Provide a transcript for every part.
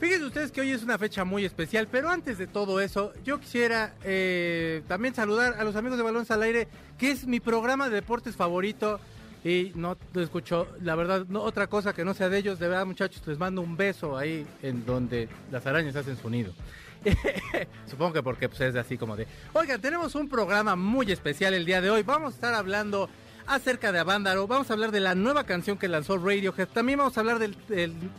Fíjense ustedes que hoy es una fecha muy especial, pero antes de todo eso, yo quisiera eh, también saludar a los amigos de Balones al Aire, que es mi programa de deportes favorito. Y no escucho, la verdad, otra cosa que no sea de ellos. De verdad, muchachos, les mando un beso ahí en donde las arañas hacen su nido. Supongo que porque pues, es así como de... Oigan, tenemos un programa muy especial el día de hoy. Vamos a estar hablando acerca de Avándaro, vamos a hablar de la nueva canción que lanzó Radiohead, también vamos a hablar del,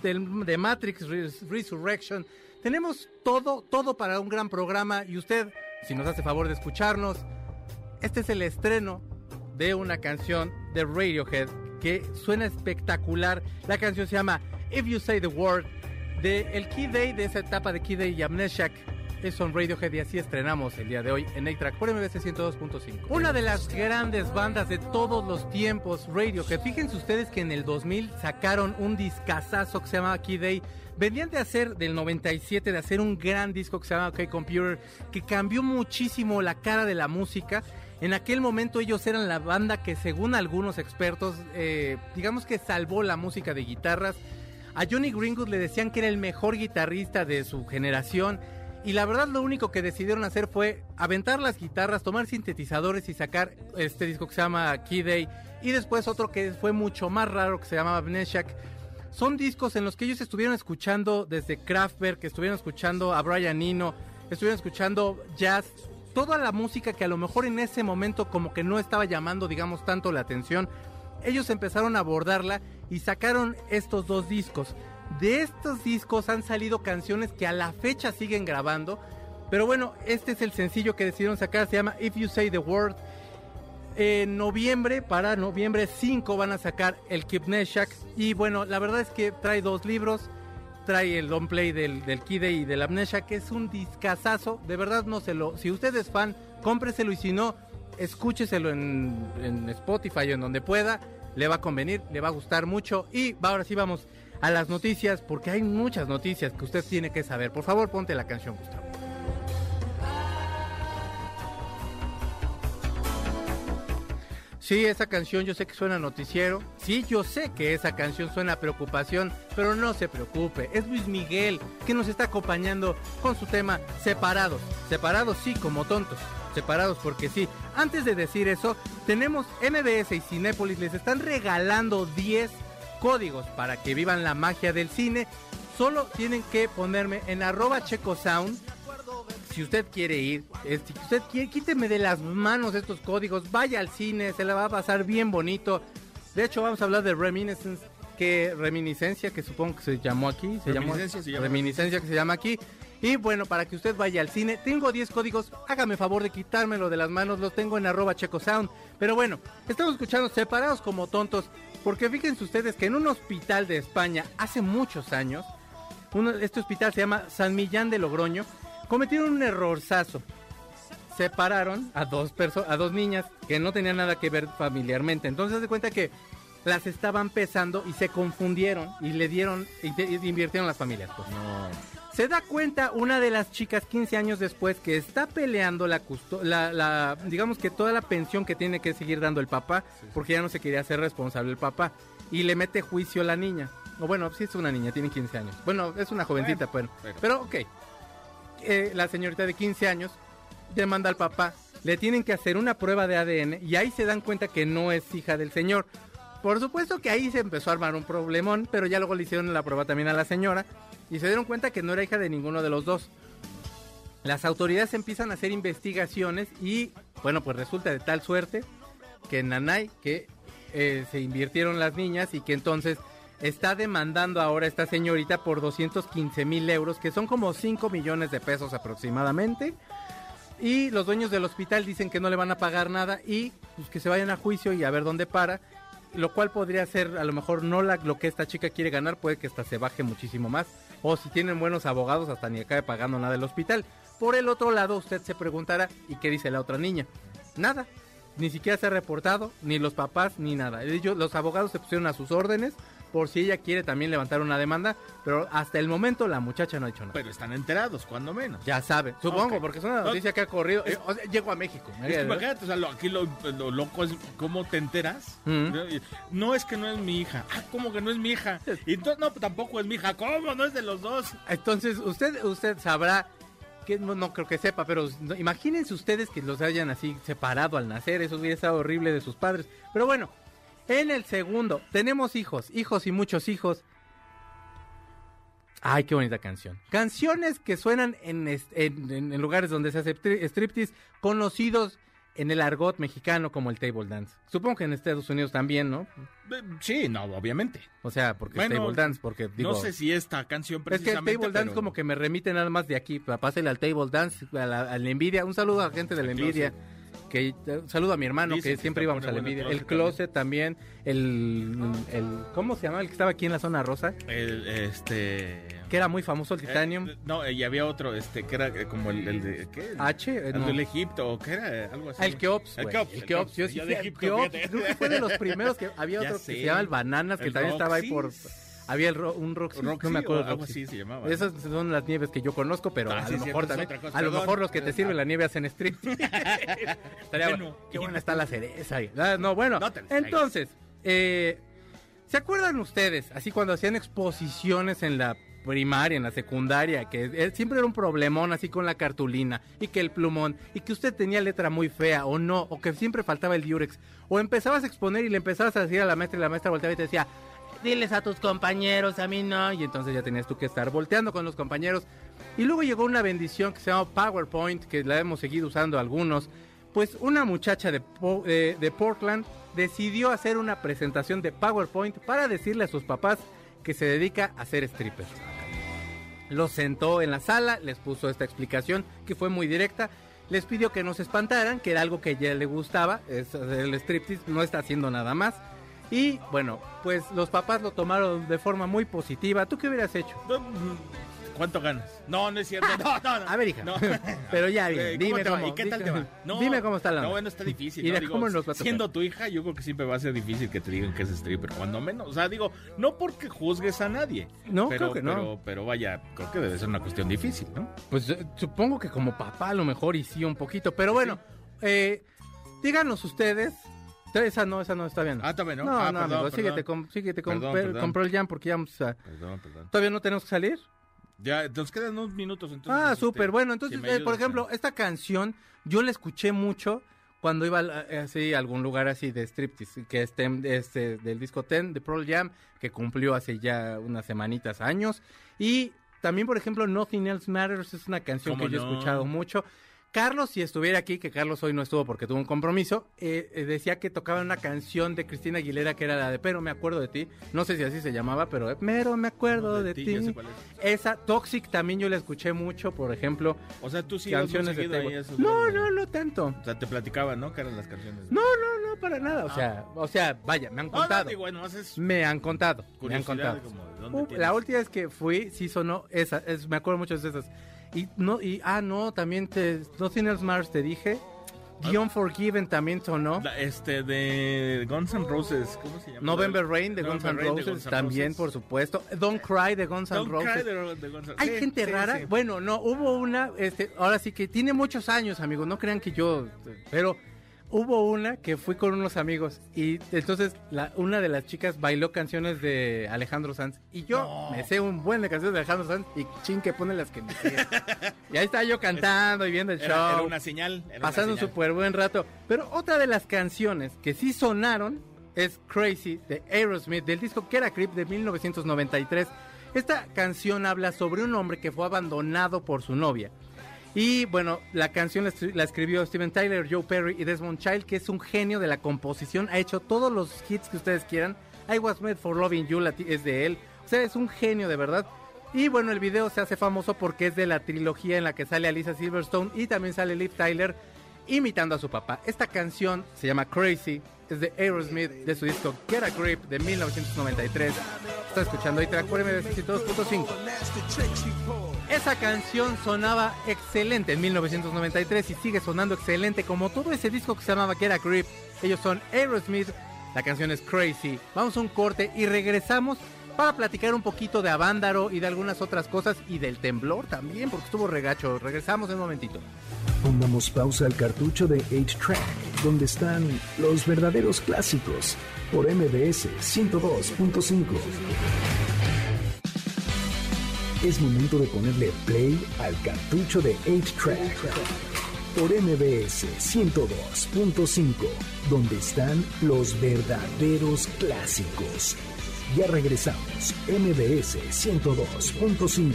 de Matrix Resurrection. Tenemos todo, todo para un gran programa y usted, si nos hace favor de escucharnos, este es el estreno de una canción de Radiohead que suena espectacular. La canción se llama If You Say the Word, de el Key Day, de esa etapa de Key Day y Amnesiac es on Radiohead y así estrenamos el día de hoy en A-Track por MBC 102.5. Una de las grandes bandas de todos los tiempos, Radiohead. Fíjense ustedes que en el 2000 sacaron un discazazo que se llama Key Day. Venían de hacer, del 97, de hacer un gran disco que se llama OK Computer, que cambió muchísimo la cara de la música. En aquel momento ellos eran la banda que según algunos expertos, eh, digamos que salvó la música de guitarras. A Johnny Greenwood le decían que era el mejor guitarrista de su generación y la verdad lo único que decidieron hacer fue aventar las guitarras, tomar sintetizadores y sacar este disco que se llama Key Day y después otro que fue mucho más raro que se llamaba Amnesiac. Son discos en los que ellos estuvieron escuchando desde Kraftwerk, estuvieron escuchando a Brian Eno, estuvieron escuchando jazz, toda la música que a lo mejor en ese momento como que no estaba llamando digamos tanto la atención. Ellos empezaron a abordarla y sacaron estos dos discos. De estos discos han salido canciones que a la fecha siguen grabando. Pero bueno, este es el sencillo que decidieron sacar. Se llama If You Say the Word. En noviembre, para noviembre 5, van a sacar el Kipneshak. Y bueno, la verdad es que trae dos libros. Trae el long play del, del Kide y del Amnesia, que es un discazazo. De verdad, no se lo. Si usted es fan, cómpreselo. Y si no, escúcheselo en, en Spotify o en donde pueda. Le va a convenir, le va a gustar mucho. Y ahora sí vamos a las noticias, porque hay muchas noticias que usted tiene que saber. Por favor, ponte la canción, Gustavo. Sí, esa canción yo sé que suena noticiero. Sí, yo sé que esa canción suena preocupación, pero no se preocupe. Es Luis Miguel que nos está acompañando con su tema Separados. Separados sí, como tontos. Separados porque sí. Antes de decir eso, tenemos MBS y Cinépolis les están regalando 10 códigos para que vivan la magia del cine. Solo tienen que ponerme en arroba checosound. Si usted quiere ir, si usted quiere, quíteme de las manos estos códigos, vaya al cine, se la va a pasar bien bonito. De hecho, vamos a hablar de Reminiscence, que reminiscencia, que supongo que se llamó aquí, se llamó reminiscencia que se llama aquí. Y bueno, para que usted vaya al cine, tengo 10 códigos, hágame favor de quitármelo de las manos, los tengo en arroba checosound. Pero bueno, estamos escuchando separados como tontos. Porque fíjense ustedes que en un hospital de España hace muchos años, este hospital se llama San Millán de Logroño, cometieron un errorzazo. Separaron a dos a dos niñas que no tenían nada que ver familiarmente. Entonces se cuenta que las estaban pesando y se confundieron y le dieron y, invirtieron las familias. Pues. No. Se da cuenta una de las chicas 15 años después que está peleando la, la, digamos que toda la pensión que tiene que seguir dando el papá, porque ya no se quería hacer responsable el papá, y le mete juicio a la niña. O bueno, sí es una niña, tiene 15 años. Bueno, es una jovencita, pero, pero ok. Eh, la señorita de 15 años demanda al papá, le tienen que hacer una prueba de ADN y ahí se dan cuenta que no es hija del señor. Por supuesto que ahí se empezó a armar un problemón, pero ya luego le hicieron la prueba también a la señora y se dieron cuenta que no era hija de ninguno de los dos. Las autoridades empiezan a hacer investigaciones y bueno, pues resulta de tal suerte que Nanay, que eh, se invirtieron las niñas y que entonces está demandando ahora esta señorita por 215 mil euros, que son como 5 millones de pesos aproximadamente. Y los dueños del hospital dicen que no le van a pagar nada y pues, que se vayan a juicio y a ver dónde para. Lo cual podría ser a lo mejor no la, lo que esta chica quiere ganar, puede que hasta se baje muchísimo más O si tienen buenos abogados, hasta ni acabe pagando nada del hospital. Por el otro lado, usted se preguntará, ¿y qué dice la otra niña? Nada. Ni siquiera se ha reportado, ni los papás, ni nada. Ellos, los abogados se pusieron a sus órdenes por si ella quiere también levantar una demanda, pero hasta el momento la muchacha no ha hecho nada. Pero están enterados, cuando menos. Ya sabe, supongo, porque es una noticia que ha corrido. Es- Eh, o sea, llego a México. Es que imagínate, o sea, lo- aquí lo, lo loco es cómo te enteras. ¿no? Es que no es mi hija. Ah, ¿cómo que no es mi hija? Y entonces, no, tampoco es mi hija. ¿Cómo? No es de los dos. Entonces, usted, usted sabrá que no, no creo que sepa, pero imagínense ustedes que los hayan así separado al nacer, eso hubiera estado horrible de sus padres. Pero bueno, en el segundo, tenemos hijos, hijos y muchos hijos. Ay, qué bonita canción. Canciones que suenan en, en- en- lugares donde se hace tri- striptease, conocidos en el argot mexicano como el table dance. Supongo que en Estados Unidos también, ¿no? Sí, no, obviamente. O sea, porque Bueno, es table dance, porque digo... no sé si esta canción Es que el precisamente. table dance pero- como que me remite nada más de aquí. Pásele al table dance, a la, a la envidia. Un saludo a la gente de la envidia. Que, saludo a mi hermano que que siempre íbamos a la envidia. el closet también. El, el ¿Cómo se llama? El que estaba aquí en la zona rosa. El, este. Que era muy famoso, el Titanium. Eh, no, y había otro, este, que era eh, como el, el de. ¿Qué? H. eh, El no. del Egipto, o qué era, algo así. El Keops, El. Keops, El Keops. Yo sí de Egipto, Keops, que fue de los primeros que había otro que se llama el Bananas, que también estaba ahí por... Había el ro- un Roxy, Roxy no me acuerdo. o algo Roxy. así se llamaba. Esas son las nieves que yo conozco, pero Ah, a sí, lo mejor también, cosa, a lo mejor los que te sirven la nieve hacen strip. Estaría Bueno. Qué buena está la cereza. ahí. Ah, no, bueno. No entonces, eh, ¿se acuerdan ustedes, así cuando hacían exposiciones en la primaria, en la secundaria, que eh, siempre era un problemón así con la cartulina y que el plumón y que usted tenía letra muy fea o no, o que siempre faltaba el diurex, o empezabas a exponer y le empezabas a decir a la maestra y la maestra volteaba y te decía, diles a tus compañeros, a mí no, y entonces ya tenías tú que estar volteando con los compañeros. Y luego llegó una bendición que se llama PowerPoint, que la hemos seguido usando algunos. Pues una muchacha de, eh, de Portland decidió hacer una presentación de PowerPoint para decirle a sus papás que se dedica a ser stripper. Los sentó en la sala, les puso esta explicación que fue muy directa. Les pidió que no se espantaran, que era algo que a ella le gustaba, es el striptease, no está haciendo nada más. Y bueno, pues los papás lo tomaron de forma muy positiva. ¿Tú qué hubieras hecho? Mm, ¿Cuánto ganas? No, no es cierto. No, no, no. A ver, hija. No. Pero ya bien, Eh, dime te va? cómo. ¿Y qué tal te va? No, dime cómo está la No, bueno, está difícil. Y ¿no? Digo, cómo nos va a siendo tu hija, yo creo que siempre va a ser difícil que te digan que es stripper, cuando menos. O sea, digo, no porque juzgues a nadie. No, pero, creo que no. Pero, pero vaya, creo que debe ser una cuestión difícil, ¿no? Pues eh, supongo que como papá a lo mejor y sí un poquito. Pero bueno, eh, díganos ustedes. Esa no, esa no está bien. Ah, también, ¿no? No, Ah, no, perdón, amigo, perdón. síguete con, síguete con, Perdón, Pe- perdón. con Pearl Jam porque ya vamos a... Perdón, perdón. ¿Todavía no tenemos que salir? Ya, nos quedan unos minutos entonces. Ah, este, súper. Bueno, entonces, si eh, por ejemplo, esta canción yo la escuché mucho cuando iba a- eh, así a algún lugar así de striptease, que es tem- este, del disco Ten de Pearl Jam, que cumplió hace ya unas semanitas, años. Y también, por ejemplo, Nothing Else Matters es una canción que ¿Cómo yo he escuchado mucho. Carlos, si estuviera aquí, que Carlos hoy no estuvo porque tuvo un compromiso, eh, eh, decía que tocaba una canción de Cristina Aguilera que era la de Pero me acuerdo de ti. No sé si así se llamaba, pero eh, Pero me acuerdo de, ya ti. es. Esa Toxic también yo la escuché mucho, por ejemplo, O sea, tú sí canciones de ahí esos No, no, no tanto. O sea, te platicaban, ¿no? Que eran las canciones. No, no, no, para nada. O sea, o sea, vaya, me han No, no, contado. digo, bueno, haces Me han contado, me han contado. como de Uh, la última vez que fui, sí sonó esa, es- me acuerdo mucho de esas. Y no, y ah, no, también te, Nothing Else Matters te dije. Guion Forgiven también sonó. La- este de Guns N' Roses, ¿cómo se llama? November Rain de Guns N' Roses N' también, Roses. por supuesto. Don't Cry de Guns N' Roses. Cry de, de Guns Hay Sí, gente sí, rara. sí. Bueno, no, hubo una, este, ahora sí que tiene muchos años, amigos. No crean que yo, pero hubo una que fui con unos amigos y entonces la, una de las chicas bailó canciones de Alejandro Sanz y yo No. me sé un buen de canciones de Alejandro Sanz y chin que pone las que me sé. y ahí estaba yo cantando y viendo el Era, show. era una señal. era pasando un súper buen rato. Pero otra de las canciones que sí sonaron es Crazy de Aerosmith, del disco que era Creep de 1993. Esta canción habla sobre un hombre que fue abandonado por su novia. Y bueno, la canción la, escri- la escribió Steven Tyler, Joe Perry y Desmond Child, que es un genio de la composición. Ha hecho todos los hits que ustedes quieran. I Was Made for Loving You es de él. O sea, es un genio de verdad. Y bueno, el video se hace famoso porque es de la trilogía en la que sale Alisa Silverstone y también sale Liv Tyler. imitando a su papá. Esta canción se llama Crazy, es de Aerosmith, de su disco Get a Grip de 1993. Está escuchando ahí track por MBS 2.5. Esa canción sonaba excelente en 1993 y sigue sonando excelente como todo ese disco que se llamaba Get a Grip. Ellos son Aerosmith, la canción es Crazy. Vamos a un corte y regresamos para platicar un poquito de Avándaro y de algunas otras cosas y del temblor también, porque estuvo regacho. Regresamos en un momentito. Pongamos pausa al cartucho de 8-Track, donde están los verdaderos clásicos, por MBS 102.5. Es momento de ponerle play al cartucho de 8-Track por MBS 102.5, donde están los verdaderos clásicos. Ya regresamos, MBS 102.5.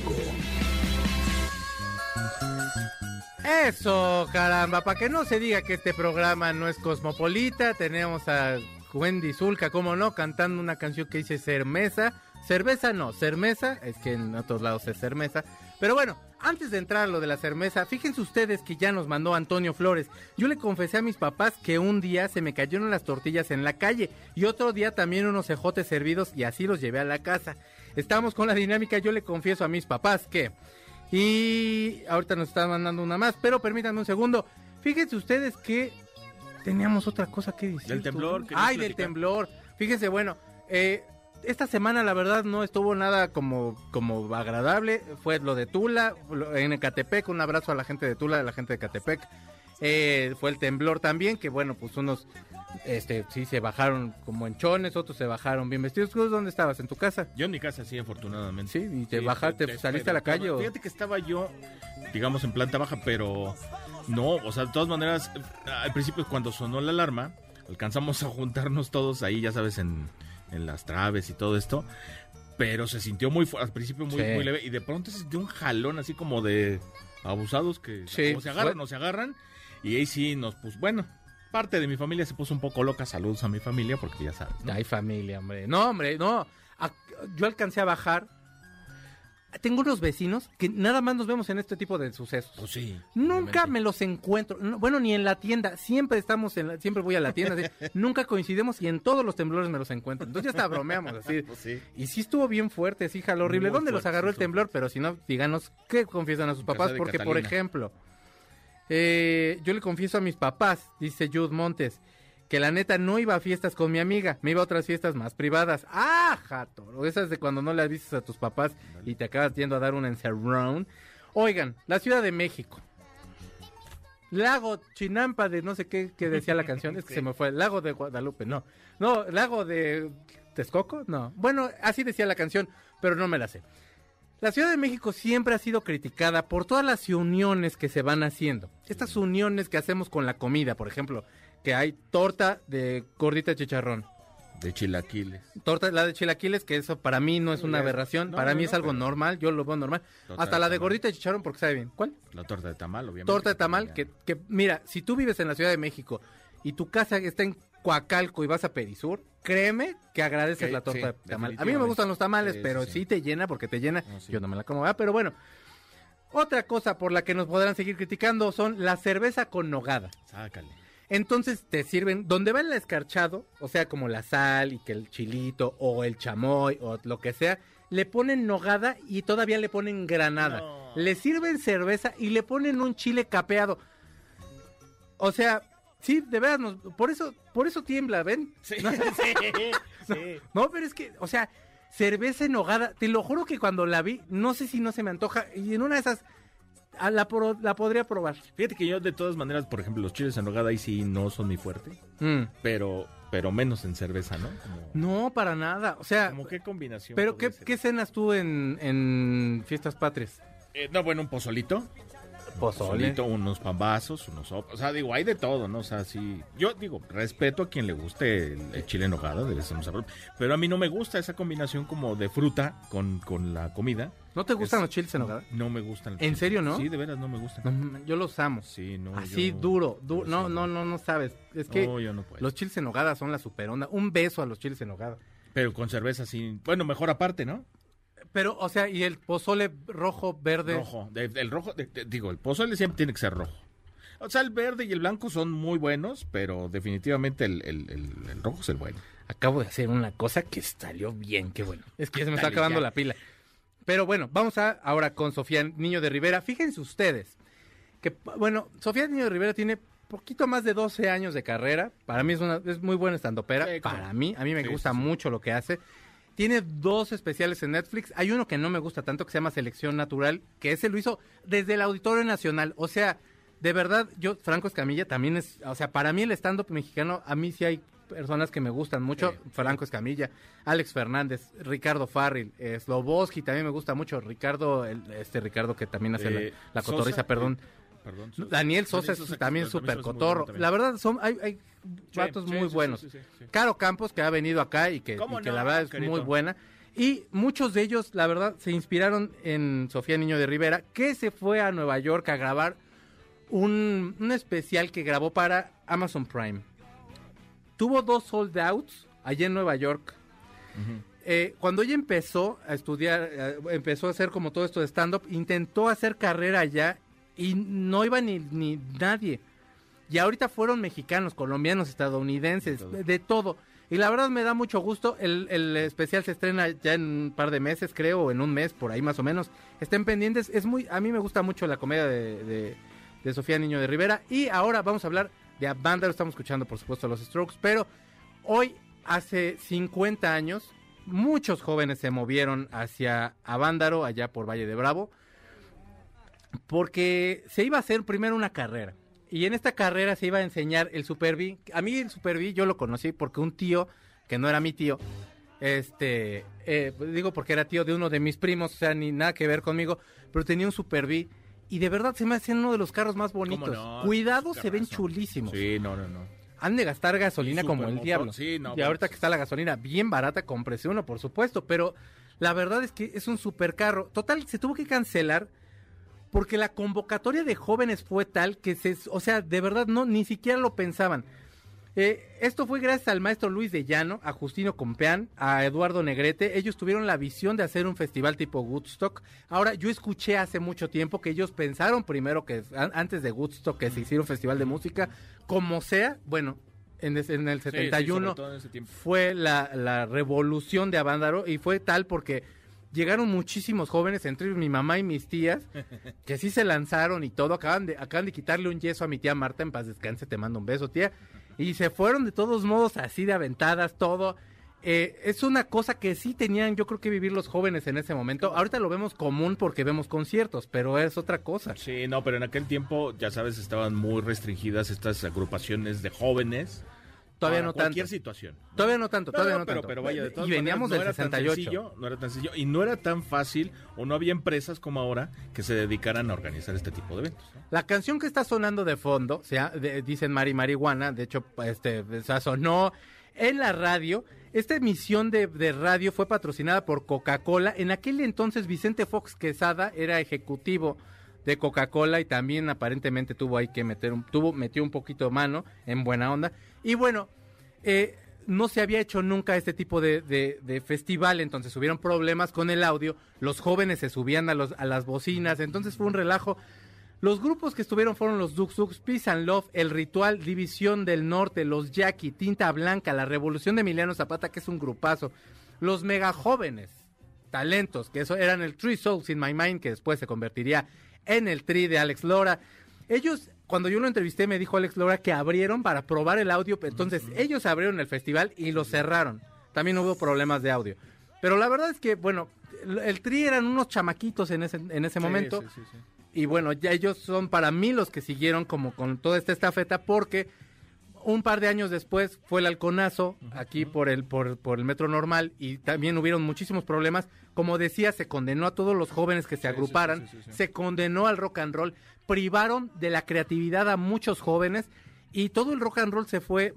Eso, caramba, para que no se diga que este programa no es cosmopolita, tenemos a Wendy Zulka, como no, cantando una canción que dice Cermesa. Cerveza no, cermesa, es que en otros lados es cermesa. Pero bueno, antes de entrar a lo de la cermesa, fíjense ustedes que ya nos mandó Antonio Flores. Yo le confesé a mis papás que un día se me cayeron las tortillas en la calle y otro día también unos cejotes servidos y así los llevé a la casa. Estamos con la dinámica, yo le confieso a mis papás que... Y ahorita nos están mandando una más, pero permítanme un segundo. Fíjense ustedes que teníamos otra cosa que decir. Del temblor. Ay, del temblor. Fíjense, bueno, eh, esta semana la verdad no estuvo nada como, como agradable. Fue lo de Tula, en Ecatepec, un abrazo a la gente de Tula, a la gente de Ecatepec. Eh, fue el temblor también, que bueno, pues unos este sí se bajaron como enchones, otros se bajaron bien vestidos. ¿Tú dónde estabas? ¿En tu casa? Yo en mi casa, sí, afortunadamente. Sí, y te bajaste, saliste a la calle. Fíjate que estaba yo, digamos, en planta baja, pero no, o sea, de todas maneras, al principio cuando sonó la alarma, alcanzamos a juntarnos todos ahí, ya sabes, en, en las traves y todo esto. Pero se sintió muy fuerte, al principio muy, Sí. muy leve, y de pronto se sintió un jalón así como de abusados que Sí. o se agarran o se agarran. Y ahí sí nos puso, bueno, parte de mi familia se puso un poco loca. Saludos a mi familia, porque ya sabes. ¿no? Ay, familia, hombre. No, hombre, no. Yo alcancé a bajar. Tengo unos vecinos que nada más nos vemos en este tipo de sucesos. Pues sí. Nunca obviamente. me los encuentro. No, bueno, ni en la tienda. Siempre estamos en la- siempre voy a la tienda. así. Nunca coincidimos y en todos los temblores me los encuentro. Entonces ya hasta bromeamos así. Pues sí. Y sí estuvo bien fuerte, sí jaló horrible. Muy ¿Dónde los agarró sí el temblor? Pero si no, díganos qué confiesan a sus papás. Porque, por ejemplo, eh, yo le confieso a mis papás, dice Jude Montes, que la neta no iba a fiestas con mi amiga, me iba a otras fiestas más privadas. ¡Ah, jato! Esas de cuando no le avisas a tus papás y te acabas yendo a dar un encerrón. Oigan, la Ciudad de México. Lago Chinampa de no sé qué que decía la canción, es que se me fue, Lago de Guadalupe, no. No, Lago de Texcoco, no. Bueno, así decía la canción, pero no me la sé. La Ciudad de México siempre ha sido criticada por todas las uniones que se van haciendo. Estas uniones que hacemos con la comida, por ejemplo, que hay torta de gordita de chicharrón, De chilaquiles. torta la de chilaquiles, que eso para mí no es una aberración, no, para no, mí no, es algo normal, yo lo veo normal. Torta Hasta de la de tamal. gordita de chicharrón porque sabe bien. ¿Cuál? La torta de tamal, obviamente. Torta de que tamal, que, que mira, si tú vives en la Ciudad de México y tu casa está en Coacalco y vas a Perisur, créeme que agradeces Que- la torta sí, de tamal. A mí me gustan los tamales, Sí, pero sí. sí. te llena porque te llena. No, sí. Yo no me la como, ah, pero bueno. Otra cosa por la que nos podrán seguir criticando son la cerveza con nogada. Sácale. Entonces te sirven, donde va el escarchado, o sea, como la sal y que el chilito o el chamoy o lo que sea, le ponen nogada y todavía le ponen granada. No. Le sirven cerveza y le ponen un chile capeado. O sea, sí, de verdad, nos- por eso, por eso tiembla, ¿ven? Sí, No, sí, sí. no, pero es que, o sea, cerveza en nogada, te lo juro que cuando la vi, no sé si no se me antoja, y en una de esas, la, pro- la podría probar. Fíjate que yo de todas maneras, por ejemplo, los chiles en nogada ahí sí no son mi fuerte, Mm. pero pero menos en cerveza, ¿no? Como, No, para nada, o sea... como qué combinación. Pero, ¿qué? ¿qué cenas tú en, en fiestas patrias? Eh, no, bueno, un pozolito. Pozolito, unos pambazos, unos sopas. O sea, digo, hay de todo, ¿no? O sea, sí. Yo digo, respeto a quien le guste el, el chile en nogada, debe ser un sabor. Pero a mí no me gusta esa combinación como de fruta con, con la comida. ¿No te gustan Es- los chiles en nogada? No me gustan. los ¿En chiles. serio, no? Sí, de veras no me gustan. No, yo los amo. Sí, no. Así yo- duro, duro. No, no, no, no sabes. Es que No, yo no puedo. los chiles en nogada son la super onda. Un beso a los chiles en nogada. Pero con cerveza sí. Bueno, mejor aparte, ¿no? Pero, o sea, y el pozole rojo, verde. Rojo. De- el rojo, de- de- digo, el pozole siempre tiene que ser rojo. O sea, el verde y el blanco son muy buenos, pero definitivamente el, el- el- el rojo es el bueno. Acabo de hacer una cosa que salió bien, qué bueno. Es que ya se me está acabando ya. la pila. Pero bueno, vamos a ahora con Sofía Niño de Rivera. Fíjense ustedes que, bueno, Sofía Niño de Rivera tiene poquito más de 12 años de carrera. Para mí es, una, es muy buena estandopera. Sí, Para mí, a mí me Sí, gusta sí. mucho lo que hace. Tiene dos especiales en Netflix. Hay uno que no me gusta tanto, que se llama Selección Natural, que ese lo hizo desde el Auditorio Nacional. O sea, de verdad, yo, Franco Escamilla también es, o sea, para mí el stand-up mexicano, a mí sí hay personas que me gustan mucho. Sí, Franco Escamilla, Alex Fernández, Ricardo Farril, eh, Sloboski también me gusta mucho. Ricardo, el- este Ricardo que también hace la- Eh, la, cotoriza, Sosa, perdón. eh, perdón, Sosa. Daniel Sosa, es también súper cotorro. bueno. La verdad, son hay, hay Sí, vatos sí, muy sí, buenos. sí. Caro Campos, que ha venido acá y que, ¿Cómo y que no, la verdad es Carito? muy buena. Y muchos de ellos, la verdad, se inspiraron en Sofía Niño de Rivera, que se fue a Nueva York a grabar un, un especial que grabó para Amazon Prime. Tuvo dos sold outs allá en Nueva York. Eh, cuando ella empezó a estudiar, eh, empezó a hacer como todo esto de stand-up, intentó hacer carrera allá y no iba ni, ni nadie. Y ahorita fueron mexicanos, colombianos, estadounidenses, De de todo. Y la verdad me da mucho gusto. El, el especial se estrena ya en un par de meses, creo, o en un mes, por ahí más o menos. Estén pendientes. Es muy, a mí me gusta mucho la comedia de, de- de Sofía Niño de Rivera. Y ahora vamos a hablar de Avándaro. Estamos escuchando, por supuesto, los Strokes. Pero hoy, hace 50 años, muchos jóvenes se movieron hacia Avándaro, allá por Valle de Bravo porque se iba a hacer primero una carrera. Y en esta carrera se iba a enseñar el Super B. A mí el Super B yo lo conocí porque un tío, que no era mi tío, este, eh, digo porque era tío de uno de mis primos, o sea, ni nada que ver conmigo, pero tenía un Super B. Y de verdad se me hacen uno de los carros más bonitos. no? Cuidado, se ven chulísimos. Sí, no, no, no. Han de gastar gasolina como el diablo. sí, no, y ahorita pues- que está la gasolina bien barata, cómprese uno, por supuesto. Pero la verdad es que es un supercarro. Total, se tuvo que cancelar porque la convocatoria de jóvenes fue tal que se, o sea, de verdad no, ni siquiera lo pensaban. Eh, esto fue gracias al maestro Luis de Llano, a Justino Compeán, a Eduardo Negrete. Ellos tuvieron la visión de hacer un festival tipo Woodstock. Ahora, yo escuché hace mucho tiempo que ellos pensaron primero que an- antes de Woodstock que se hiciera un festival de música, como sea, bueno, en, es- en el Sí, sí, 71 sobre todo en ese tiempo. fue la, la revolución de Avándaro y fue tal porque llegaron muchísimos jóvenes, entre mi mamá y mis tías, que sí se lanzaron y todo. Acaban de, acaban de quitarle un yeso a mi tía Marta, en paz descanse, te mando un beso, tía. Y se fueron de todos modos así de aventadas, todo. Eh, es una cosa que sí tenían, yo creo que vivir los jóvenes en ese momento. Ahorita lo vemos común porque vemos conciertos, pero es otra cosa. Sí, no, pero en aquel tiempo, ya sabes, estaban muy restringidas estas agrupaciones de jóvenes. Todavía no cualquier tanto. situación. Todavía no tanto, todavía no, pero, tanto. pero vaya, de todas y veníamos maneras, del no era tan 68. sencillo, no era tan sencillo y no era tan fácil o no había empresas como ahora que se dedicaran a organizar este tipo de eventos. ¿no? La canción que está sonando de fondo, sea, de- dicen Mari Marihuana, de hecho, este, o sea, sonó en la radio. Esta emisión de, de radio fue patrocinada por Coca-Cola. En aquel entonces Vicente Fox Quesada era ejecutivo de Coca-Cola y también aparentemente tuvo ahí que meter un, tuvo, metió un poquito de mano en buena onda. Y bueno, eh, no se había hecho nunca este tipo de, festival, entonces hubieron problemas con el audio, los jóvenes se subían a, los, a las bocinas, entonces fue un relajo. Los grupos que estuvieron fueron los Dux Dux, Peace and Love, El Ritual, División del Norte, los Jackie, Tinta Blanca, La Revolución de Emiliano Zapata, que es un grupazo, los mega jóvenes, talentos, que eso eran el Three Souls in My Mind, que después se convertiría en el Tri de Alex Lora. Ellos, cuando yo lo entrevisté, me dijo Alex Lora que abrieron para probar el audio. Entonces, ellos abrieron el festival y lo cerraron. También hubo problemas de audio. Pero la verdad es que, bueno, el, Tri eran unos chamaquitos en ese, en ese momento. Sí, sí, sí, sí. Y bueno, ya ellos son para mí los que siguieron como con toda esta estafeta porque un par de años después fue el halconazo aquí por el por, por el metro normal y también hubieron muchísimos problemas. Como decía, se condenó a todos los jóvenes que se sí, agruparan, sí, sí, sí. se condenó al rock and roll, privaron de la creatividad a muchos jóvenes y todo el rock and roll se fue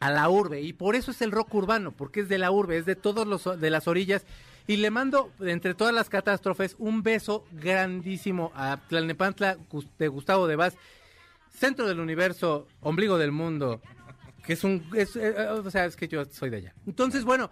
a la urbe y por eso es el rock urbano, porque es de la urbe, es de todos los de las orillas y le mando entre todas las catástrofes un beso grandísimo a Tlalnepantla de Gustavo de Vaz, centro del universo, ombligo del mundo, que es un es, eh, eh, o sea, es que yo soy de allá. Entonces, bueno,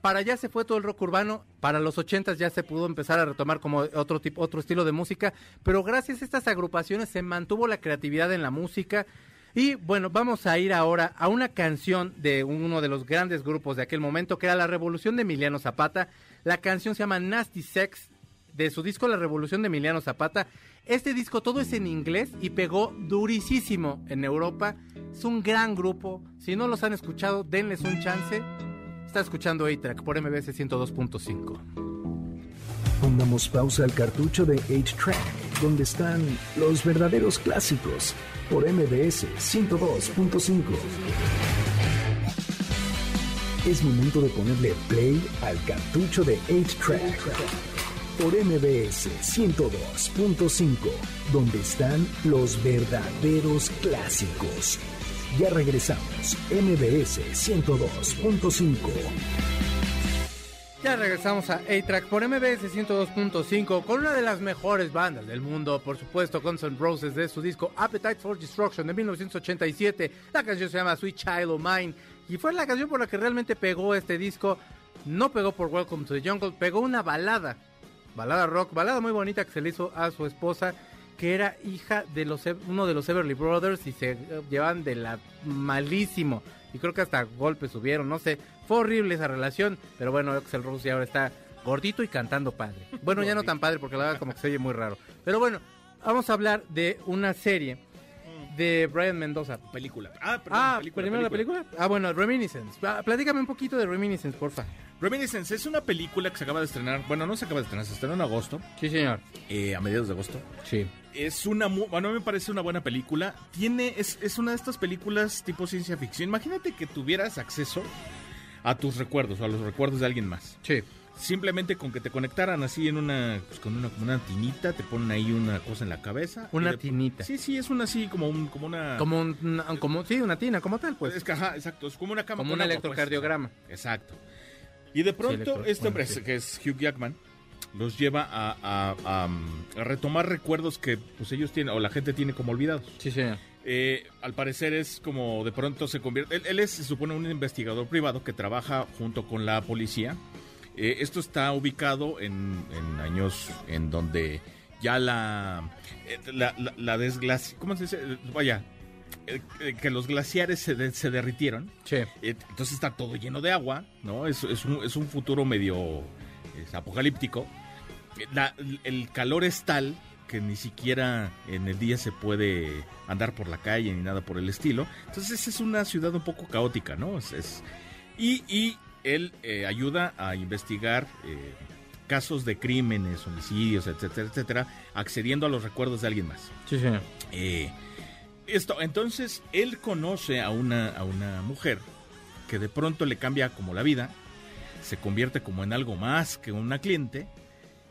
para allá se fue todo el rock urbano, para los ochentas ya se pudo empezar a retomar como otro tipo, otro estilo de música, pero gracias a estas agrupaciones se mantuvo la creatividad en la música. Y bueno, vamos a ir ahora a una canción de uno de los grandes grupos de aquel momento, que era La Revolución de Emiliano Zapata. La canción se llama Nasty Sex, de su disco La Revolución de Emiliano Zapata. Este disco todo es en inglés y pegó durísimo en Europa. Es un gran grupo. Si no los han escuchado, denles un chance. Está escuchando A-Track por MBS 102.5. Pongamos pausa al cartucho de 8-Track, donde están los verdaderos clásicos por MBS 102.5. Es momento de ponerle play al cartucho de 8-Track por MBS 102.5, donde están los verdaderos clásicos. Ya regresamos, MBS 102.5. Ya regresamos a A-Track por MBS 102.5 con una de las mejores bandas del mundo, por supuesto, Guns N' Roses de su disco Appetite for Destruction de 1987. La canción se llama Sweet Child of Mine y fue la canción por la que realmente pegó este disco. No pegó por Welcome to the Jungle, pegó una balada balada rock, balada muy bonita que se le hizo a su esposa, que era hija de los uno de los Everly Brothers y se eh, llevan de la malísimo. Y creo que hasta golpes subieron, no sé. Fue horrible esa relación, pero bueno, Axel Rose ahora está gordito y cantando padre. Bueno, ya no tan padre porque la verdad como que se oye muy raro. Pero bueno, vamos a hablar de una serie de Brian Mendoza. Película. Ah, perdón, ah primero la película. Ah, bueno, Reminiscence. Ah, platícame un poquito de Reminiscence, porfa. Reminiscence es una película que se acaba de estrenar. Bueno, no se acaba de estrenar, se estrenó en agosto. Sí, señor. Eh, a mediados de agosto. Sí. Es una. Bueno, me parece una buena película. Tiene. Es, es una de estas películas tipo ciencia ficción. Imagínate que tuvieras acceso a tus recuerdos o a los recuerdos de alguien más. Sí simplemente con que te conectaran así en una pues con una, una tinita te ponen ahí una cosa en la cabeza. Una tinita. Sí sí es una así como un como una como un como sí una tina como tal pues. Es que ajá exacto es como una cama como un pues. electrocardiograma. Exacto. Y de pronto este hombre que es Hugh Jackman los lleva a, a, retomar recuerdos que pues ellos tienen o la gente tiene como olvidados. Sí sí eh, al parecer es como de pronto se convierte él, él es se supone un investigador privado que trabaja junto con la policía eh, esto está ubicado en, años en donde ya la, eh, la, la, desglacia, ¿cómo se dice? Vaya, eh, que los glaciares se, se derritieron. Sí. entonces está todo lleno de agua, ¿no? Es, es, un, es un futuro medio apocalíptico. el calor es tal que ni siquiera en el día se puede andar por la calle ni nada por el estilo. Entonces es una ciudad un poco caótica, ¿no? Es, y, y él eh, ayuda a investigar eh, casos de crímenes, homicidios, etcétera, etcétera, accediendo a los recuerdos de alguien más. Sí, sí. Eh, esto, entonces, él conoce a una, a una mujer que de pronto le cambia como la vida, se convierte como en algo más que una cliente,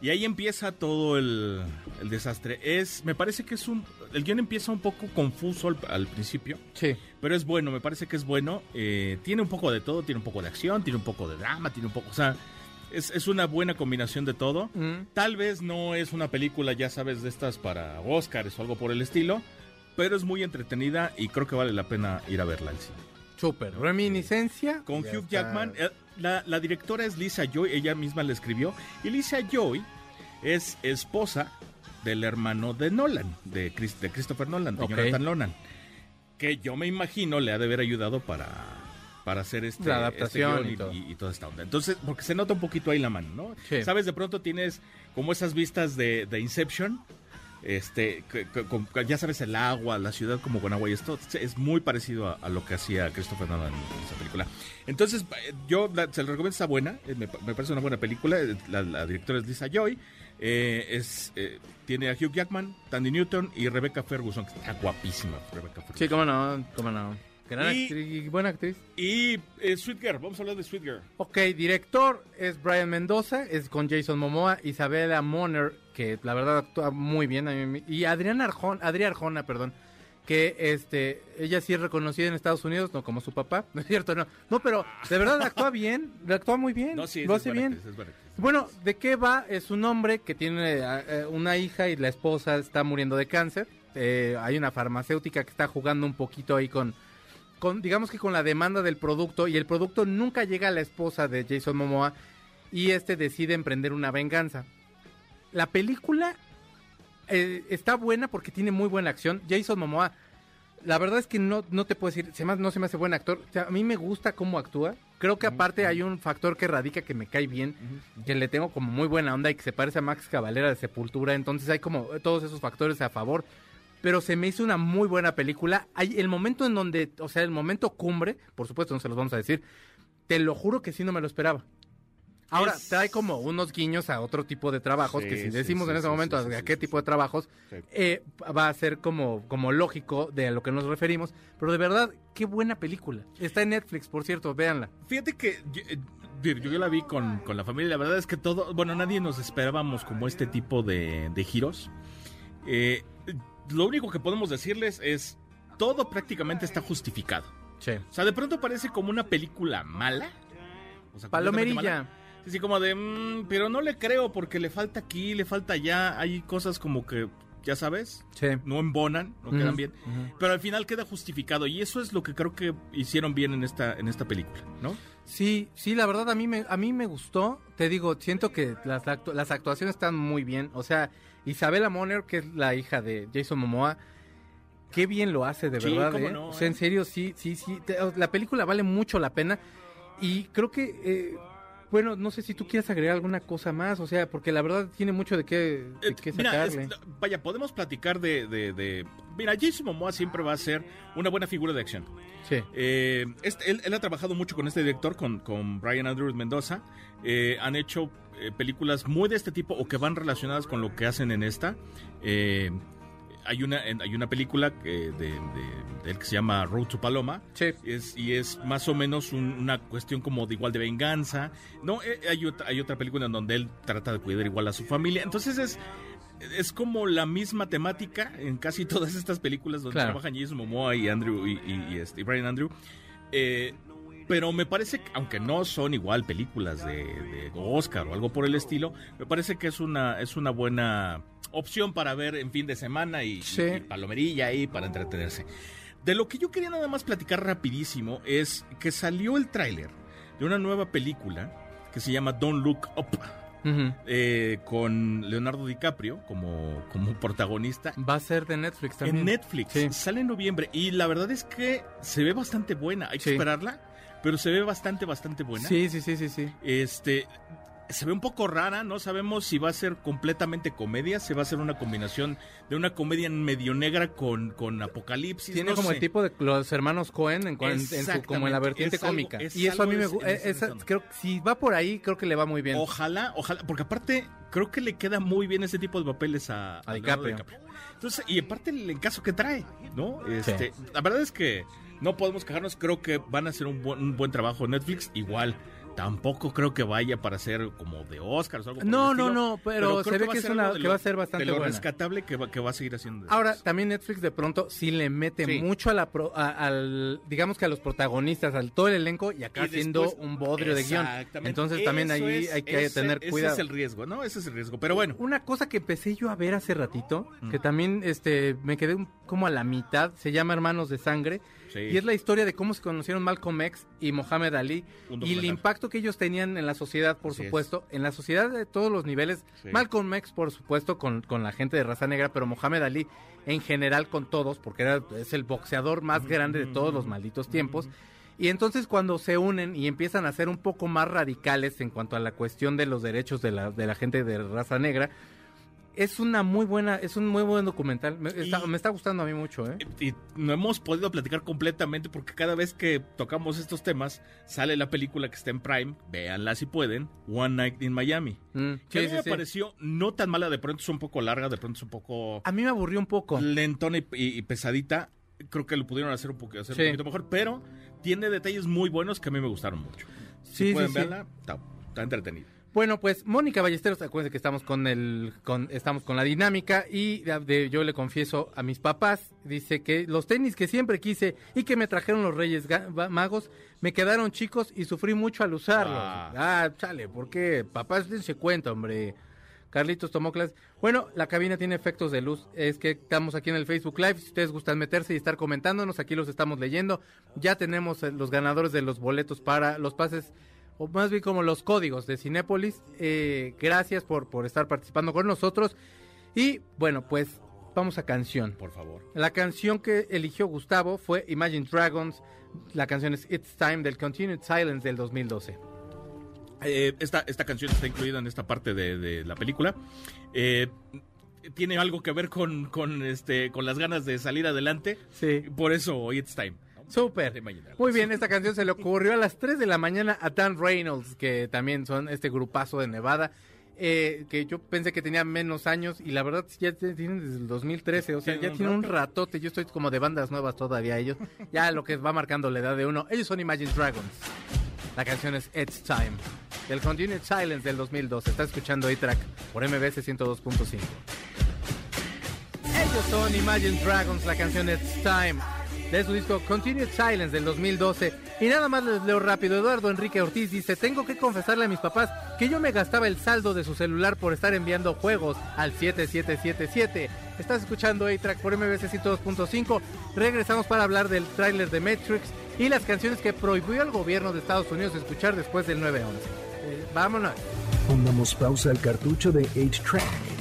y ahí empieza todo el, desastre. Es, me parece que es un, el guion empieza un poco confuso al, principio. Sí. Pero es bueno, me parece que es bueno. Eh, tiene un poco de todo, tiene un poco de acción, tiene un poco de drama, tiene un poco, o sea, es, es una buena combinación de todo. Mm. Tal vez no es una película, ya sabes, de estas para Oscars o algo por el estilo, pero es muy entretenida y creo que vale la pena ir a verla al cine. Súper. Reminiscencia. Con Hugh Jackman. Eh, la, la, directora es Lisa Joy, ella misma la escribió. Y Lisa Joy es esposa del hermano de Nolan, de, de Christopher Nolan, de Jonathan Nolan. Que yo me imagino le ha de haber ayudado para, para hacer este, la adaptación este y, toda esta onda. Entonces, porque se nota un poquito ahí la mano, ¿no? Sabes, de pronto tienes como esas vistas de, de Inception este ya sabes el agua la ciudad como con agua y esto es muy parecido a, lo que hacía Christopher Nolan en esa película. Entonces yo se lo recomiendo está buena eh, me, parece una buena película eh, la, directora es Lisa Joy eh, es tiene a Hugh Jackman Tandy Newton y Rebecca Ferguson que está guapísima Rebecca Ferguson. Sí cómo no cómo no Gran y, actriz, buena actriz. Y Sweet Girl, vamos a hablar de Sweet Girl. Ok, director es Brian Mendoza, es con Jason Momoa, Isabella Moner, que la verdad actúa muy bien. Y Adriana Arjona, Adriana Arjona, perdón, que este, ella sí es reconocida en Estados Unidos, no como su papá, ¿no es cierto? No, no pero de verdad actúa bien, actúa muy bien, no, sí, lo hace bien. bueno, ¿de qué va? Es un hombre que tiene eh, una hija y la esposa está muriendo de cáncer. Eh, hay una farmacéutica que está jugando un poquito ahí con con, digamos que con la demanda del producto y el producto nunca llega a la esposa de Jason Momoa y este decide emprender una venganza. La película eh, está buena porque tiene muy buena acción. Jason Momoa, la verdad es que no, no te puedo decir, se me- no se me hace buen actor. O sea, a mí me gusta cómo actúa. Creo que aparte hay un factor que radica que me cae bien, que le tengo como muy buena onda y que se parece a Max Cavalera de Sepultura. Entonces hay como todos esos factores a favor. Pero se me hizo una muy buena película. Hay el momento en donde, o sea, el momento cumbre, por supuesto no se los vamos a decir, te lo juro que sí no me lo esperaba. Ahora, Es- trae como unos guiños a otro tipo de trabajos, que Sí, si sí, decimos sí, en ese sí, momento a qué sí, tipo de trabajos, Sí. eh, va a ser como, como lógico de a lo que nos referimos. Pero de verdad, qué buena película. Está en Netflix, por cierto, véanla. Fíjate que yo, eh, yo- yo la vi con, con la familia. La verdad es que todo, bueno, nadie nos esperábamos como este tipo de, de giros. Eh, lo único que podemos decirles es todo prácticamente está justificado. Sí. O sea, de pronto parece como una película mala. O sea, Palomerilla. Así como de, "Mm, pero no le creo porque le falta aquí, le falta allá. Hay cosas como que, ya sabes, Sí. no embonan, no quedan bien. Pero al final queda justificado y eso es lo que creo que hicieron bien en esta, en esta película, ¿no? Sí, sí, la verdad a mí me, a mí me gustó. Te digo, siento que las, las actuaciones están muy bien. O sea, Isabela Moner, que es la hija de Jason Momoa, qué bien lo hace, de Sí, verdad. ¿eh? no, o sea, en ¿eh? serio, sí, sí, sí. La película vale mucho la pena. Y creo que, eh, bueno, no sé si tú quieres agregar alguna cosa más. O sea, porque la verdad tiene mucho de qué, de Eh, qué mira, sacarle. es- vaya, podemos platicar de, de, de- Mira, Jason Momoa siempre va a ser una buena figura de acción. Sí. Eh, este- él, él ha trabajado mucho con este director, con, con Brian Andrews Mendoza. Eh, han hecho eh, películas muy de este tipo o que van relacionadas con lo que hacen en esta. Hay, una, en- hay una película que de, de- de él que se llama Road to Paloma. Sí. Es, y es más o menos un- una cuestión como de igual de venganza. No, Eh, hay, otra, hay otra película en donde él trata de cuidar igual a su familia. Entonces es, es como la misma temática en casi todas estas películas donde Claro. trabajan Jason Momoa y Andrew y, y- y este, y Brian Andrew. Eh, pero me parece que, aunque no son igual películas de, de Oscar o algo por el estilo, me parece que es una, es una buena opción para ver en fin de semana y, Sí. y palomerilla ahí para entretenerse. De lo que yo quería nada más platicar rapidísimo es que salió el tráiler de una nueva película que se llama Don't Look Up eh, con Leonardo DiCaprio como, como protagonista Va a ser de Netflix también. en Netflix. Sí. Sale en noviembre y la verdad es que se ve bastante buena. Hay que esperarla, pero se ve bastante, bastante buena. Sí, sí, sí, sí, sí. Este se ve un poco rara, no sabemos si va a ser completamente comedia, si va a ser una combinación de una comedia en medio negra con, con apocalipsis. Tiene no como sé. el tipo de los hermanos Cohen en, en- su, como en la vertiente es algo- cómica. es y eso a mí me gusta. zona. creo que si va por ahí, creo que le va muy bien. Ojalá, ojalá, porque aparte creo que le queda muy bien ese tipo de papeles a, A DiCaprio. Entonces, y aparte el, el caso que trae, ¿no? Este, La verdad es que no podemos quejarnos, creo que van a hacer un buen, un buen trabajo Netflix, igual. Tampoco creo que vaya para ser como de Oscars o algo por No, el no, no, pero se creo ve que es una- que va a ser bastante de lo buena. rescatable que va, que va a seguir haciendo. Ahora, también Netflix de pronto sí le mete Sí. mucho a la pro- a- al, digamos que a los protagonistas, al todo el elenco, y acá Y haciendo después- un bodrio de guion. Entonces también ahí es- hay que ese- tener Ese cuidado. es el riesgo, ¿no? Ese es el riesgo. Pero bueno, Una cosa que empecé yo a ver hace ratito, Mm. que también este me quedé un- como a la mitad, se llama Hermanos de Sangre, sí. y es la historia de cómo se conocieron Malcolm X y Mohamed Ali, y el impacto que ellos tenían en la sociedad, por Así es. supuesto, en la sociedad de todos los niveles. Sí. Malcolm X, por supuesto, con, con la gente de raza negra, pero Mohamed Ali en general con todos, porque era, es el boxeador más grande de todos los malditos tiempos. Y entonces cuando se unen y empiezan a ser un poco más radicales en cuanto a la cuestión de los derechos de la, de la gente de raza negra, es una muy buena, es un muy buen documental. Me, está, Y- me está gustando a mí mucho, ¿eh? y no hemos podido platicar completamente porque cada vez que tocamos estos temas sale la película que está en Prime, véanla si pueden, One Night in Miami. Mm, Que a sí, mí sí, me sí. pareció no tan mala, de pronto es un poco larga, de pronto es un poco A mí me aburrió un poco. lentona y, y- y pesadita. Creo que lo pudieron hacer un, poco, hacer un poquito mejor, pero tiene detalles muy buenos que a mí me gustaron mucho. Si pueden verla, está, está entretenida. Bueno, pues Mónica Ballesteros, acuérdense que estamos con el, con, estamos con la dinámica y de- de- yo le confieso a mis papás, dice que los tenis que siempre quise y que me trajeron los Reyes Magos me quedaron chicos y sufrí mucho al usarlos. Ah. Ah, chale, ¿por qué? Papás, dense cuenta, hombre. Carlitos tomó clases. Bueno, la cabina tiene efectos de luz. Es que estamos aquí en el Facebook Live. Si ustedes gustan meterse y estar comentándonos, aquí los estamos leyendo. Ya tenemos eh, los ganadores de los boletos para los pases, o más bien como los códigos de Cinépolis. Eh, gracias por, por estar participando con nosotros. Y bueno, pues vamos a canción. Por favor. La canción que eligió Gustavo fue Imagine Dragons. La canción es It's Time del Continued Silence del 2012. Eh, esta, esta canción está incluida en esta parte de, de la película. Eh, tiene algo que ver con, con, este, con las ganas de salir adelante. Sí. Por eso It's Time. Súper. Muy bien, esta canción se le ocurrió a las 3 de la mañana a Dan Reynolds, que también son este grupazo de Nevada. eh, que yo pensé que tenía menos años y la verdad ya tienen desde el 2013, o sea, ya un tienen un ratote, yo estoy como de bandas nuevas todavía ellos, ya lo que va marcando la edad de uno, ellos son Imagine Dragons, la canción es It's Time, del Continued Silence del 2012, está escuchando A-Track por MBS 102.5. Ellos son Imagine Dragons, la canción It's Time, de su disco Continued Silence del 2012. Y nada más les leo rápido. Eduardo Enrique Ortiz dice, tengo que confesarle a mis papás que yo me gastaba el saldo de su celular por estar enviando juegos al 7777. Estás escuchando A-Track por MBC 102.5. Regresamos para hablar del tráiler de Matrix y las canciones que prohibió el gobierno de Estados Unidos escuchar después del 9-11. Eh, vámonos. Pongamos pausa al cartucho de 8-Track,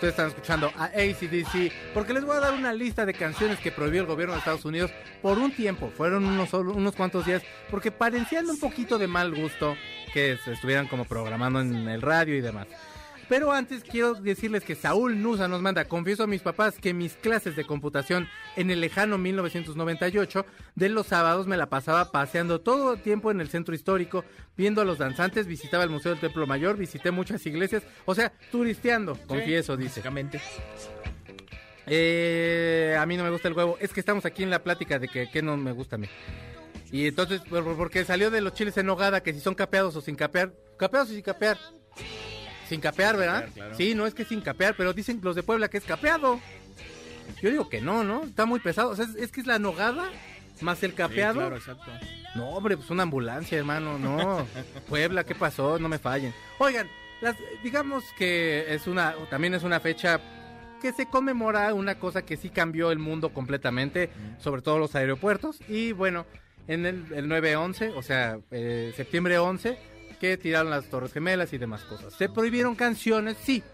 Ustedes están escuchando a ACDC porque les voy a dar una lista de canciones que prohibió el gobierno de Estados Unidos por un tiempo. Fueron unos, solo- unos cuantos días porque parecían un poquito de mal gusto que se estuvieran como programando en el radio y demás. Pero antes quiero decirles que Saúl Nusa nos manda, confieso a mis papás que mis clases de computación en el lejano 1998 de los sábados me la pasaba paseando todo el tiempo en el centro histórico, viendo a los danzantes, visitaba el Museo del Templo Mayor, visité muchas iglesias, o sea, turisteando, confieso, dice. Eh, a mí no me gusta el huevo. Es que estamos aquí en la plática de que, que no me gusta a mí. Y entonces, por- por- porque salió de los chiles en nogada, que si son capeados o sin capear. Capeados o sin capear. Sin capear, ¿verdad? capear, claro. Sí, no es que sin capear, pero dicen los de Puebla que es capeado. Yo digo que no, ¿no? Está muy pesado. O sea, es, es que es la nogada más el Sí, capeado. claro, exacto. No, hombre, pues una ambulancia, hermano, no. Puebla, ¿qué pasó? No me fallen. Oigan, las, digamos que es una, también es una fecha que se conmemora una cosa que sí cambió el mundo completamente, sobre todo los aeropuertos. Y bueno, en el, el 9-11, o sea, eh, septiembre 11, que tiraron las Torres Gemelas y demás cosas. Se prohibieron canciones, sí.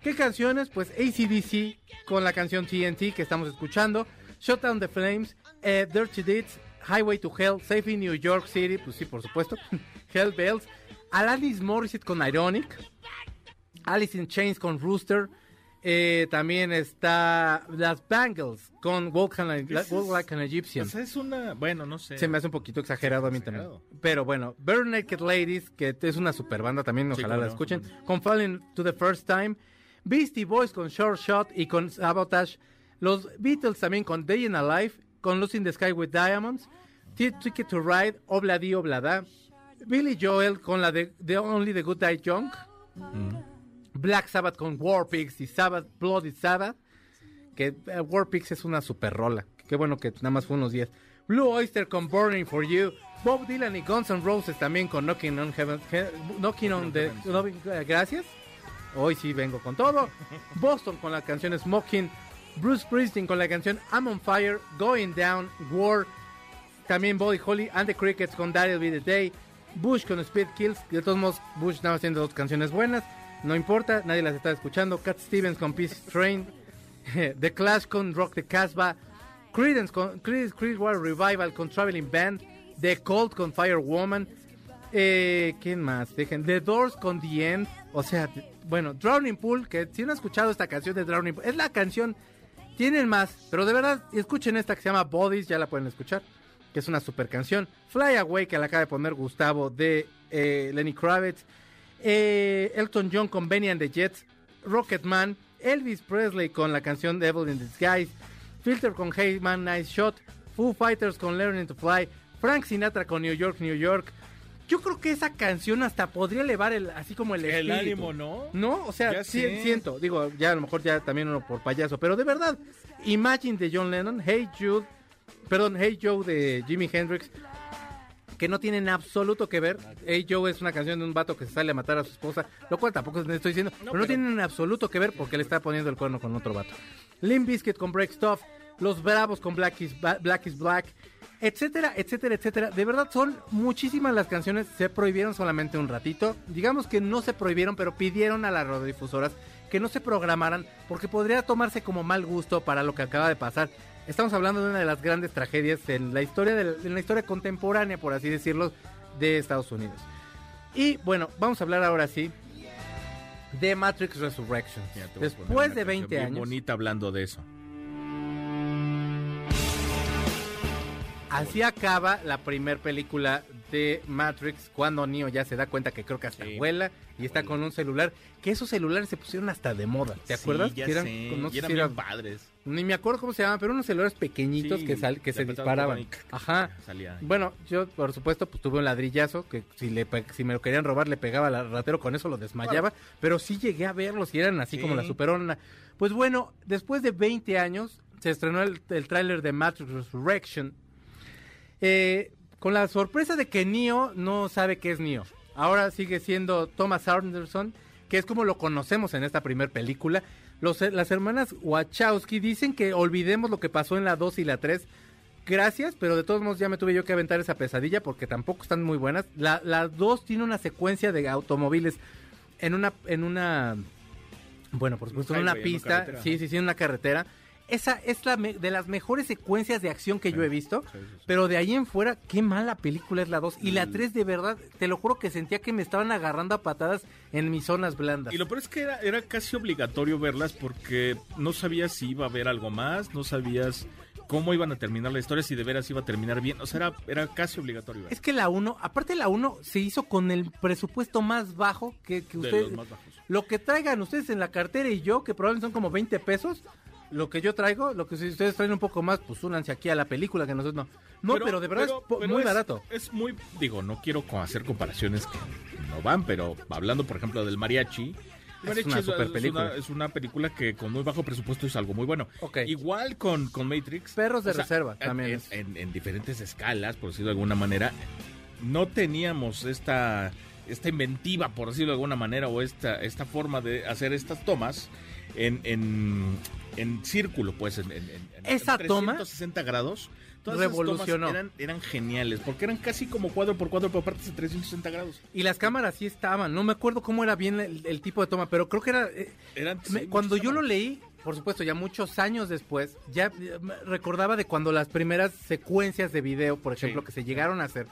¿Qué canciones? Pues ACDC con la canción TNT que estamos escuchando, Shut Down the Flames, eh, Dirty Deeds, Highway to Hell, Safe in New York City, pues sí, por supuesto, Hell Bells, Alanis Morissette con Ironic, Alice in Chains con Rooster, eh, también está las Bangles con Walk, like- Walk Like an Egyptian. Sea, es una. Bueno, no sé. Se me hace un poquito exagerado a mí también. Pero bueno, Bare Naked Ladies, que es una super banda también, Sí, ojalá la no, escuchen. no. Con Falling to the First Time. Beastie Boys con Short Shot y con Sabotage. Los Beatles también con Day in a Life, con Lucy in the Sky with Diamonds. Ticket to Ride, Obladi Oblada. Billy Joel con la de The Only the Good Die Young. Black Sabbath con War Pigs y Sabbath, Bloody Sabbath. Que eh, War Pigs es una super rola. Qué bueno que nada más fue unos días. Blue Oyster con Burning for You. Bob Dylan y Guns N' Roses también con Knocking on Heaven. He- Knocking on the. no, eh, gracias. Hoy sí vengo con todo. Boston con la canción Smoking. Bruce Springsteen con la canción I'm on Fire. Going Down. War. También Body Holly and the Crickets con That'll Be the Day. Bush con Speed Kills. De todos modos, Bush estaba haciendo dos canciones buenas. No importa, nadie las está escuchando. Cat Stevens con Peace Train. The Clash con Rock the Casbah. Creedence con Creedence Clearwater Revival con Traveling Band. The Cold con Firewoman. Eh, ¿Quién más? Dejen. The Doors con The End. O sea, bueno, Drowning Pool. Que si no han escuchado esta canción de Drowning Pool, es la canción. Tienen más, pero de verdad, escuchen esta que se llama Bodies, ya la pueden escuchar, que es una super canción. Fly Away, que la acaba de poner Gustavo de eh, Lenny Kravitz. Eh, Elton John con Benny and the Jets. Rocketman. Elvis Presley con la canción Devil in Disguise, Filter con Hey Man Nice Shot, Foo Fighters con Learning to Fly, Frank Sinatra con New York, New York. Yo creo que esa canción hasta podría elevar el, así como el, El espíritu. ánimo, ¿no? No, o sea, sí- siento, digo, ya a lo mejor ya también uno por payaso, pero de verdad, Imagine de John Lennon, Hey Jude, perdón, Hey Joe de Jimi Hendrix, que no tienen absoluto que ver. Hey Joe es una canción de un vato que se sale a matar a su esposa, lo cual tampoco estoy diciendo, pero, no pero- tienen en absoluto que ver porque le está poniendo el cuerno con otro vato. Limp Bizkit con Break Stuff, Los Bravos con Black is, Black is Black, etcétera, etcétera, etcétera. De verdad son muchísimas las canciones, se prohibieron solamente un ratito. Digamos que no se prohibieron, pero pidieron a las radiodifusoras que no se programaran porque podría tomarse como mal gusto para lo que acaba de pasar. Estamos hablando de una de las grandes tragedias en la historia de, en la historia contemporánea, por así decirlo, de Estados Unidos. Y bueno, vamos a hablar ahora sí de Matrix Resurrection. Después de canción 20 bien años, bonita hablando de eso. así acaba la primer película de Matrix cuando Neo ya se da cuenta que creo que hasta Sí. vuela y está con un celular, que esos celulares se pusieron hasta de moda, ¿te acuerdas? Sí, ya Que eran- sé, no sé y eran si eran- bien padres. Ni me acuerdo cómo se llamaban, pero unos celulares pequeñitos Sí, que, sal- que se disparaban. y Ajá. Salía. Bueno, yo por supuesto pues tuve un ladrillazo que si le si me lo querían robar le pegaba al ratero con eso lo desmayaba, pero sí llegué a verlos y eran así Sí. como la superona. Pues bueno, después de 20 años se estrenó el, el tráiler de Matrix Resurrection. Eh, con la sorpresa de que Neo no sabe qué es Neo. Ahora sigue siendo Thomas Anderson, que es como lo conocemos en esta primer película. Los, las hermanas Wachowski dicen que olvidemos lo que pasó en la 2 y la 3. Gracias, pero de todos modos ya me tuve yo que aventar esa pesadilla porque tampoco están muy buenas. La, la 2 tiene una secuencia de automóviles en una, en una, bueno, por supuesto, en una highway, en una pista, sí, sí, sí, en una carretera. Esa es la de las mejores secuencias de acción que yo he visto. Sí, sí, sí. Pero de ahí en fuera, qué mala película es la 2. Y Mm. la 3, de verdad, te lo juro que sentía que me estaban agarrando a patadas en mis zonas blandas. Y lo peor es que era, era casi obligatorio verlas porque no sabías si iba a haber algo más, no sabías cómo iban a terminar la historia, si de veras iba a terminar bien. O sea, era, era casi obligatorio. Es que la 1, aparte la 1 se hizo con el presupuesto más bajo que, que de ustedes... los más bajos. Lo que traigan ustedes en la cartera y yo, que probablemente son como 20 pesos, lo que yo traigo, lo que si ustedes traen un poco más, pues únanse aquí a la película que nosotros no. No, pero, de verdad pero- es muy barato. Es muy, digo, no quiero hacer comparaciones que no van, pero hablando, por ejemplo, del mariachi. Es una super película. una- es una película que con muy bajo presupuesto es algo muy bueno. Ok. Igual con, con Matrix. Perros de sea, reserva también En, es. en- en diferentes escalas, por decirlo de alguna manera. No teníamos esta, esta inventiva, por decirlo de alguna manera, o esta, esta forma de hacer estas tomas en, en, en círculo, pues, en, en- en- Esa toma 360 grados. Todas esas tomas revolucionó. Eran, eran geniales, porque eran casi como cuadro por cuadro, pero partes de 360 grados. Y las cámaras sí estaban. No me acuerdo cómo era bien el, el tipo de toma, pero creo que era... eh, Eran, me- sí, cuando muchas yo lo leí, por supuesto, ya muchos años después, ya eh, me recordaba de cuando las primeras secuencias de video, por ejemplo, Sí. que se llegaron a hacer,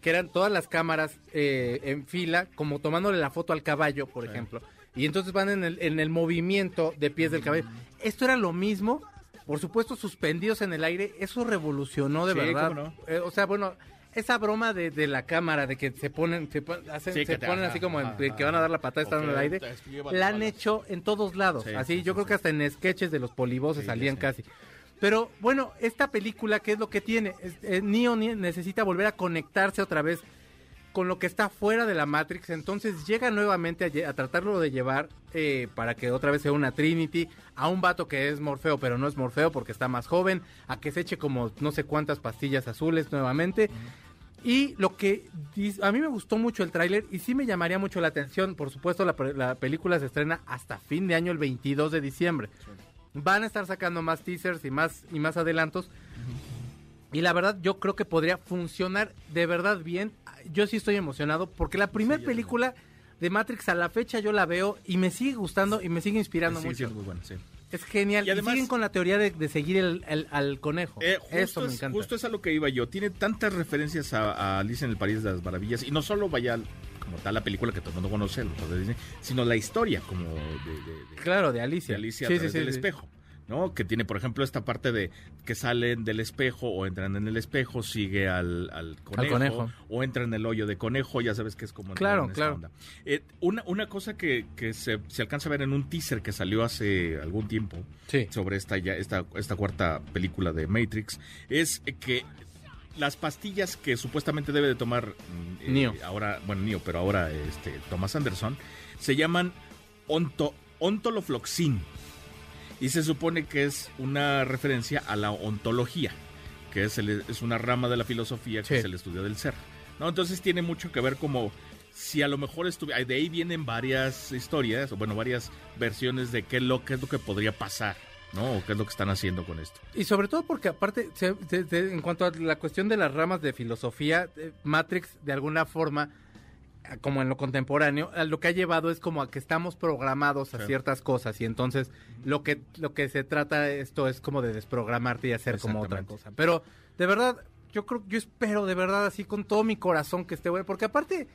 que eran todas las cámaras eh, en fila, como tomándole la foto al caballo, por Sí. ejemplo. Y entonces van en el, en el movimiento de pies del caballo. Esto era lo mismo, por supuesto, suspendidos en el aire. Eso revolucionó de Sí, verdad. no. Eh, o sea, bueno, esa broma de, de la cámara, de que se ponen, se, hacen- Sí, se ponen así como en- ajá, de que van a dar la patada estando en el aire, la han hecho en todos lados. Sí, así, sí, yo creo que hasta en sketches de los poliboses salían casi. Pero bueno, esta película, ¿qué es lo que tiene? Es- eh, Neo ne- necesita volver a conectarse otra vez con lo que está fuera de la Matrix. Entonces llega nuevamente a, tratarlo de llevar eh, para que otra vez sea una Trinity. A un vato que es Morfeo, pero no es Morfeo porque está más joven. A que se eche como no sé cuántas pastillas azules nuevamente. Y lo que a mí me gustó mucho el tráiler y sí me llamaría mucho la atención. Por supuesto, la, la película se estrena hasta fin de año, el 22 de diciembre. Van a estar sacando más teasers y más, y más adelantos. Y la verdad, yo creo que podría funcionar de verdad bien. Yo sí estoy emocionado porque la primera película de Matrix a la fecha yo la veo y me sigue gustando y me sigue inspirando Sí, mucho. sí, es muy bueno, sí. Es genial. Y Y, además- siguen con la teoría de, de seguir el, el- al conejo. Eh, Eso me es, encanta. justo es a lo que iba yo. Tiene tantas referencias a, a Alice en el País de las Maravillas. Y no solo vaya como tal la película que todo el mundo conoce, los de Disney, sino la historia como de, de- de- Claro, de de Alicia. Alicia a Sí, través sí, sí, del sí. espejo. ¿No? Que tiene, por ejemplo, esta parte de que salen del espejo o entran en el espejo, sigue al, al, conejo, conejo. o entra en el hoyo de conejo, ya sabes que es como... Claro, en claro. onda. Eh, una, una cosa que, que se, se alcanza a ver en un teaser que salió hace algún tiempo Sí. sobre esta, ya, esta, esta cuarta película de Matrix es que las pastillas que supuestamente debe de tomar mm, eh, Neo. ahora, bueno, Neo, pero ahora este Thomas Anderson, se llaman onto, ontolofloxin. Y se supone que es una referencia a la ontología, que es, el- es una rama de la filosofía que Sí. es el estudio del ser. ¿no? Entonces tiene mucho que ver como si a lo mejor estuviera... De ahí vienen varias historias, o bueno, varias versiones de qué es lo, qué es lo que podría pasar, ¿no? Qué es lo que están haciendo con esto. Y sobre todo porque aparte, se- de- en cuanto a la cuestión de las ramas de filosofía, eh, Matrix de alguna forma, como en lo contemporáneo, lo que ha llevado es como a que estamos programados a Sí. ciertas cosas y entonces lo que lo que se trata esto es como de desprogramarte y hacer como otra cosa. Pero de verdad, yo creo, yo espero de verdad así con todo mi corazón que esté bueno, porque aparte,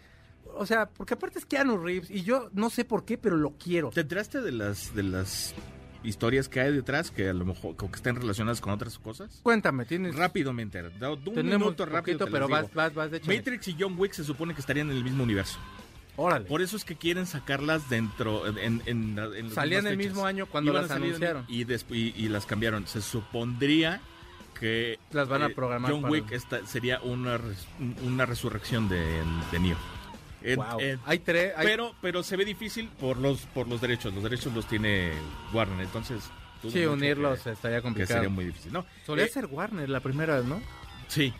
o sea, porque aparte es Keanu Reeves y yo no sé por qué, pero lo quiero. ¿Te enteraste de las, de las historias que hay detrás que a lo mejor que estén relacionadas con otras cosas? Cuéntame, tienes Rápido me entero. Da- Un tenemos minuto rápido. poquito, pero vas, vas, vas de. Matrix y John Wick se supone que estarían en el mismo universo. Órale. Por eso es que quieren sacarlas dentro en, en, Salían el mismo año cuando Iban las anunciaron. y, y, y las cambiaron. Se supondría que Las van a eh, programar John Wick esta- sería una res- una resurrección de, de Neo. En- Wow. en- hay tres. hay- pero pero se ve difícil por los por los derechos. Los derechos los tiene Warner, entonces sí, unirlos que- estaría que complicado. sería muy difícil. No, Solía Eh, ser Warner la primera, ¿no? sí.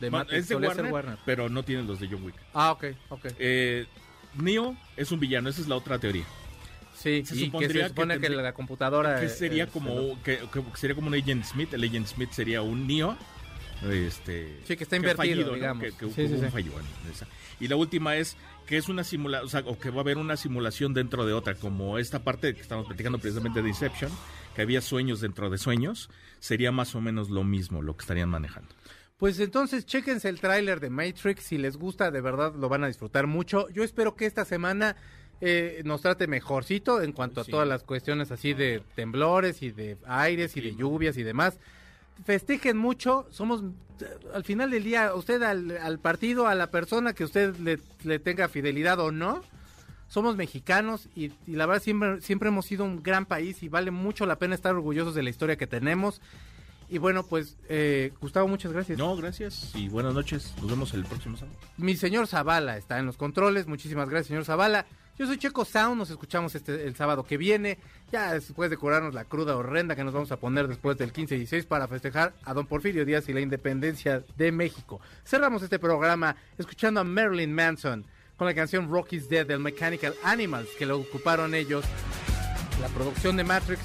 De Bueno, Matrix, es de solía Warner, ser Warner. pero no tienen los de John Wick. Ah, ok, ok. Eh, Neo es un villano, esa es la otra teoría. sí, se y que se supone que que, la computadora... que sería eh, como que, que sería como un Agent Smith el Agent Smith sería un Neo este Sí, que está que invertido, fallido, ¿no? digamos. que, que Sí, sí, sí. bueno. Y la última es que es una simulación o sea o que va a haber una simulación dentro de otra como esta parte que estamos platicando precisamente de Inception que había sueños dentro de sueños sería más o menos lo mismo lo que estarían manejando Pues entonces, chéquense el tráiler de Matrix. Si les gusta, de verdad lo van a disfrutar mucho. Yo espero que esta semana eh, nos trate mejorcito en cuanto Sí. a todas las cuestiones así de temblores y de aires y de lluvias y demás. Festejen mucho. Somos, al final del día, usted al, al partido, a la persona que usted le, le tenga fidelidad o no, somos mexicanos y, y la verdad siempre, siempre hemos sido un gran país y vale mucho la pena estar orgullosos de la historia que tenemos. Y bueno, pues, eh, Gustavo, muchas gracias. no gracias y buenas noches nos vemos el próximo sábado Mi señor Zavala está en los controles. Muchísimas gracias, señor Zavala. Yo soy Checo Sound. Nos escuchamos este el sábado que viene. Ya después de curarnos la cruda horrenda que nos vamos a poner después del 15 y 16 para festejar a don Porfirio Díaz y la independencia de México. Cerramos este programa escuchando a Marilyn Manson con la canción Rocky's Dead del Mechanical Animals que lo ocuparon ellos, la producción de Matrix,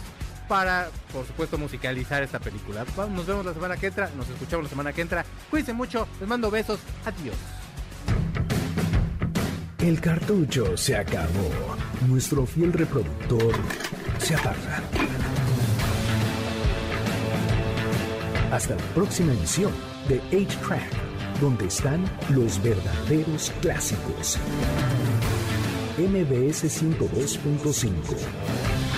para, por supuesto, musicalizar esta película. Nos vemos la semana que entra, nos escuchamos la semana que entra. Cuídense mucho, les mando besos, adiós. El cartucho se acabó. Nuestro fiel reproductor se apaga. Hasta la próxima emisión de 8-Track, donde están los verdaderos clásicos. MBS 102.5